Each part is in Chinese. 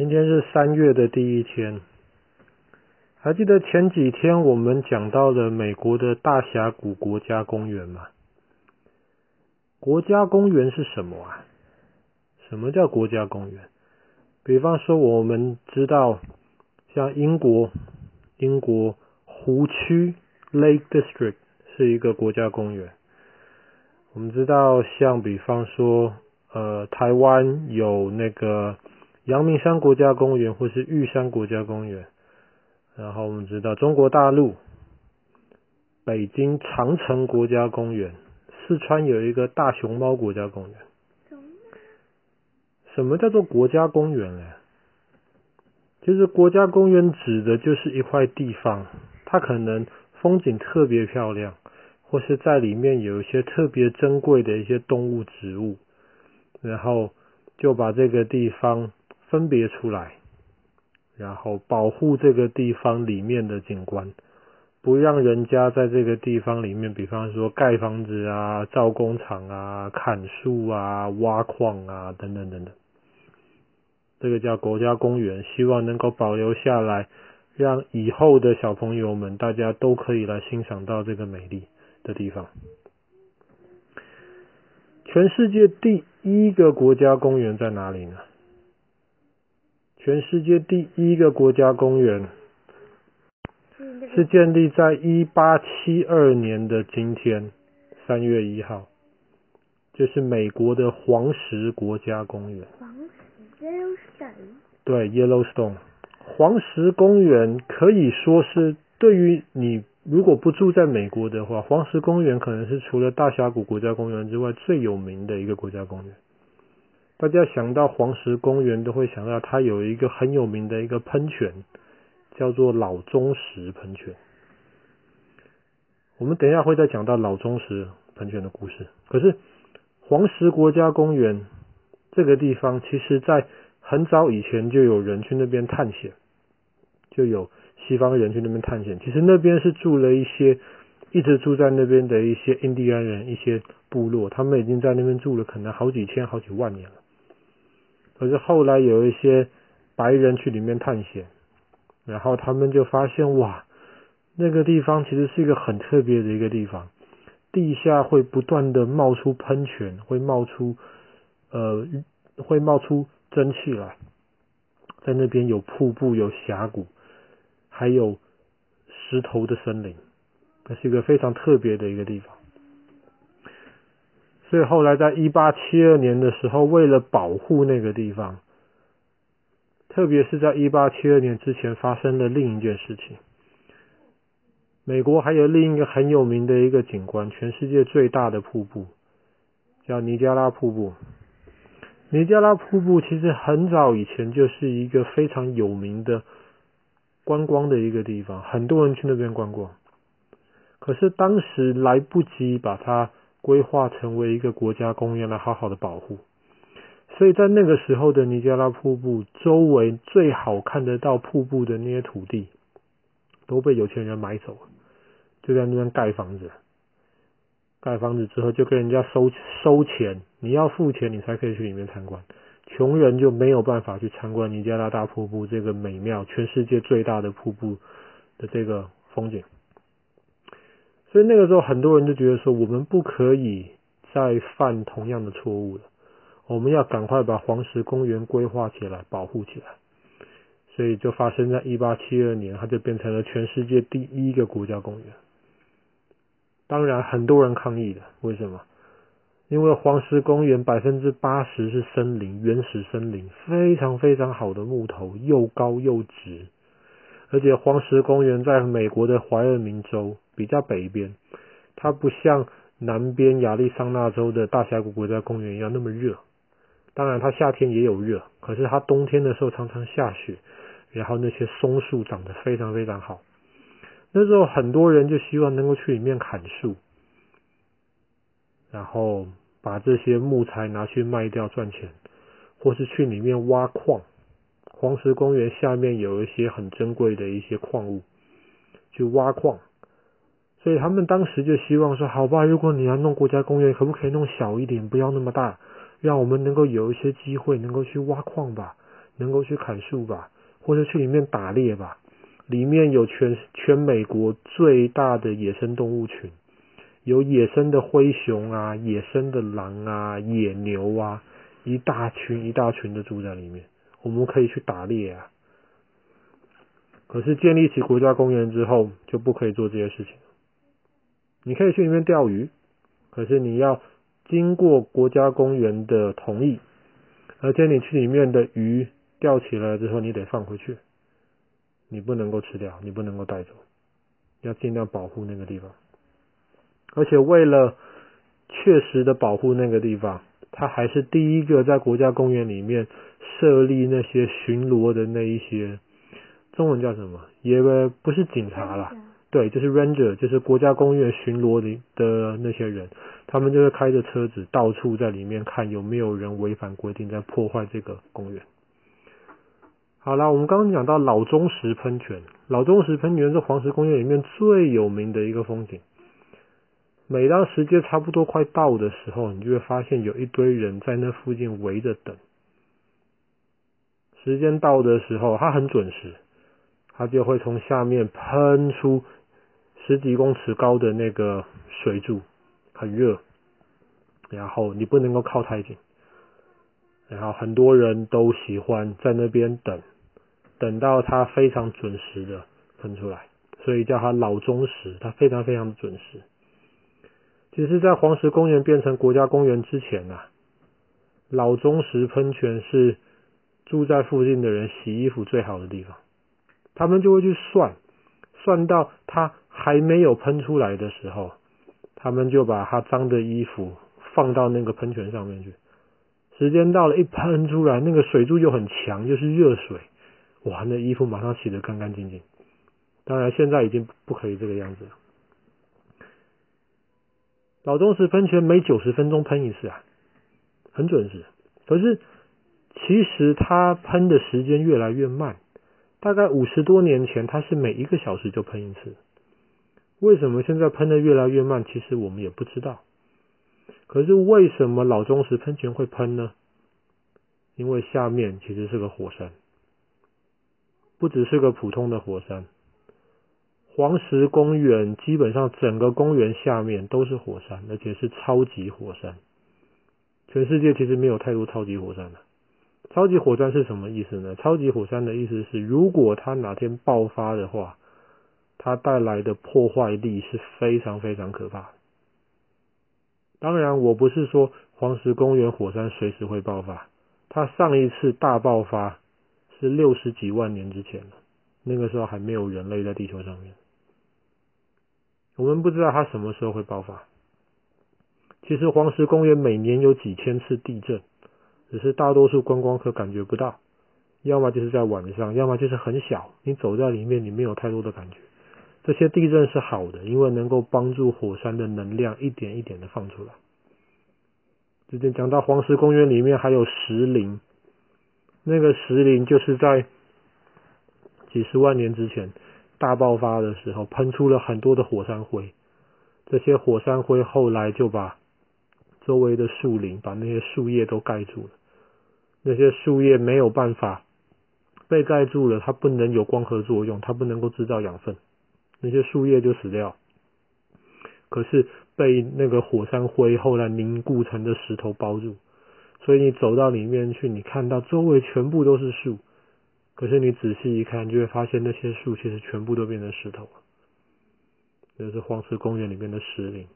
今天是三月的第一天，还记得前几天我们讲到了美国的大峡谷国家公园吗？国家公园是什么啊？什么叫国家公园？比方说，我们知道像英国，英国湖区 Lake District 是一个国家公园。我们知道，像比方说，呃，台湾有那个。阳明山国家公园或是玉山国家公园，然后我们知道中国大陆北京长城国家公园，四川有一个大熊猫国家公园。什么叫做国家公园呢？其实国家公园指的就是一块地方，它可能风景特别漂亮，或是在里面有一些特别珍贵的一些动物、植物，然后就把这个地方。分别出来，然后保护这个地方里面的景观，不让人家在这个地方里面，比方说盖房子啊、造工厂啊、砍树啊、挖矿啊等等等等。这个叫国家公园，希望能够保留下来，让以后的小朋友们大家都可以来欣赏到这个美丽的地方。全世界第一个国家公园在哪里呢？全世界第一个国家公园是建立在一八七二年的今天，三月一号，就是美国的黄石国家公园。黄石 Yellowstone。对，Yellowstone。黄石公园可以说是对于你如果不住在美国的话，黄石公园可能是除了大峡谷国家公园之外最有名的一个国家公园。大家想到黄石公园，都会想到它有一个很有名的一个喷泉，叫做老钟石喷泉。我们等一下会再讲到老钟石喷泉的故事。可是黄石国家公园这个地方，其实在很早以前就有人去那边探险，就有西方人去那边探险。其实那边是住了一些一直住在那边的一些印第安人，一些部落，他们已经在那边住了可能好几千、好几万年了。可是后来有一些白人去里面探险，然后他们就发现哇，那个地方其实是一个很特别的一个地方，地下会不断的冒出喷泉，会冒出呃会冒出蒸汽来，在那边有瀑布，有峡谷，还有石头的森林，这是一个非常特别的一个地方。所以后来，在一八七二年的时候，为了保护那个地方，特别是在一八七二年之前，发生了另一件事情。美国还有另一个很有名的一个景观，全世界最大的瀑布，叫尼加拉瀑布。尼加拉瀑布其实很早以前就是一个非常有名的观光的一个地方，很多人去那边观光。可是当时来不及把它。规划成为一个国家公园来好好的保护，所以在那个时候的尼加拉瀑布周围最好看得到瀑布的那些土地都被有钱人买走了，就在那边盖房子，盖房子之后就跟人家收收钱，你要付钱你才可以去里面参观，穷人就没有办法去参观尼加拉大瀑布这个美妙，全世界最大的瀑布的这个风景。所以那个时候，很多人就觉得说，我们不可以再犯同样的错误了。我们要赶快把黄石公园规划起来，保护起来。所以就发生在一八七二年，它就变成了全世界第一个国家公园。当然，很多人抗议的，为什么？因为黄石公园百分之八十是森林，原始森林，非常非常好的木头，又高又直。而且黄石公园在美国的怀俄明州。比较北边，它不像南边亚利桑那州的大峡谷国家公园一样那么热。当然，它夏天也有热，可是它冬天的时候常常下雪，然后那些松树长得非常非常好。那时候很多人就希望能够去里面砍树，然后把这些木材拿去卖掉赚钱，或是去里面挖矿。黄石公园下面有一些很珍贵的一些矿物，去挖矿。所以他们当时就希望说，好吧，如果你要弄国家公园，可不可以弄小一点，不要那么大，让我们能够有一些机会能够去挖矿吧？能够去砍树吧，或者去里面打猎吧。里面有全全美国最大的野生动物群，有野生的灰熊啊，野生的狼啊，野牛啊，一大群一大群的住在里面，我们可以去打猎啊。可是建立起国家公园之后，就不可以做这些事情。你可以去里面钓鱼，可是你要经过国家公园的同意，而且你去里面的鱼钓起来之后，你得放回去。你不能够吃掉，你不能够带走，要尽量保护那个地方。而且为了确实的保护那个地方，他还是第一个在国家公园里面设立那些巡逻的那一些，中文叫什么？也不是警察啦，对，就是 ranger，就是国家公园巡逻的的那些人，他们就会开着车子到处在里面看有没有人违反规定在破坏这个公园。好啦，我们刚刚讲到老钟石喷泉，老钟石喷泉是黄石公园里面最有名的一个风景。每当时间差不多快到的时候，你就会发现有一堆人在那附近围着等。时间到的时候，它很准时，它就会从下面喷出十几公尺高的那个水柱，很热，然后你不能够靠太近。然后很多人都喜欢在那边等，等到它非常准时的喷出来，所以叫它老钟时，它非常非常准时。其实，在黄石公园变成国家公园之前呐、啊，老忠实喷泉是住在附近的人洗衣服最好的地方，他们就会去算，算到它还没有喷出来的时候，他们就把它脏的衣服放到那个喷泉上面去。时间到了，一喷出来，那个水柱又很强，又是热水，哇，那衣服马上洗得干干净净。当然，现在已经不可以这个样子了。老钟石喷泉每九十分钟喷一次啊，很准时。可是，其实它喷的时间越来越慢，大概五十多年前，它是每一个小时就喷一次。为什么现在喷的越来越慢？其实我们也不知道。可是为什么老钟石喷泉会喷呢？因为下面其实是个火山，不只是个普通的火山。黄石公园基本上整个公园下面都是火山，而且是超级火山。全世界其实没有太多超级火山的。超级火山是什么意思呢？超级火山的意思是，如果它哪天爆发的话，它带来的破坏力是非常非常可怕的。当然，我不是说黄石公园火山随时会爆发。它上一次大爆发是六十几万年之前了，那个时候还没有人类在地球上面。我们不知道它什么时候会爆发。其实黄石公园每年有几千次地震，只是大多数观光客感觉不到，要么就是在晚上，要么就是很小，你走在里面你没有太多的感觉。这些地震是好的，因为能够帮助火山的能量一点一点的放出来。之前讲到黄石公园里面还有石林，那个石林就是在几十万年之前大爆发的时候喷出了很多的火山灰，这些火山灰后来就把周围的树林、把那些树叶都盖住了，那些树叶没有办法被盖住了，它不能有光合作用，它不能够制造养分。那些树叶就死掉，可是被那个火山灰后来凝固成的石头包住，所以你走到里面去，你看到周围全部都是树，可是你仔细一看，就会发现那些树其实全部都变成石头了。这是黄石公园里面的石林，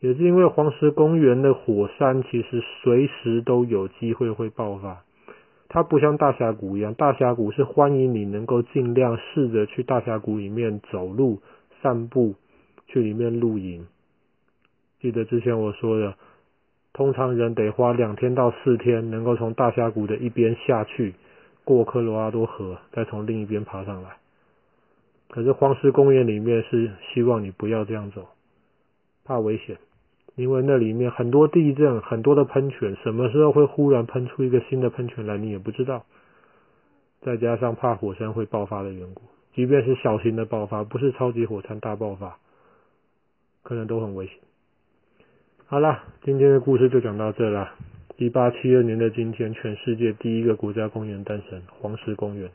也是因为黄石公园的火山其实随时都有机会会爆发。它不像大峡谷一样，大峡谷是欢迎你能够尽量试着去大峡谷里面走路、散步，去里面露营。记得之前我说的，通常人得花两天到四天，能够从大峡谷的一边下去，过科罗拉多河，再从另一边爬上来。可是黄石公园里面是希望你不要这样走，怕危险。因为那里面很多地震，很多的喷泉，什么时候会忽然喷出一个新的喷泉来，你也不知道。再加上怕火山会爆发的缘故，即便是小型的爆发，不是超级火山大爆发，可能都很危险。好了，今天的故事就讲到这了，一八七二年的今天，全世界第一个国家公园诞生——黄石公园。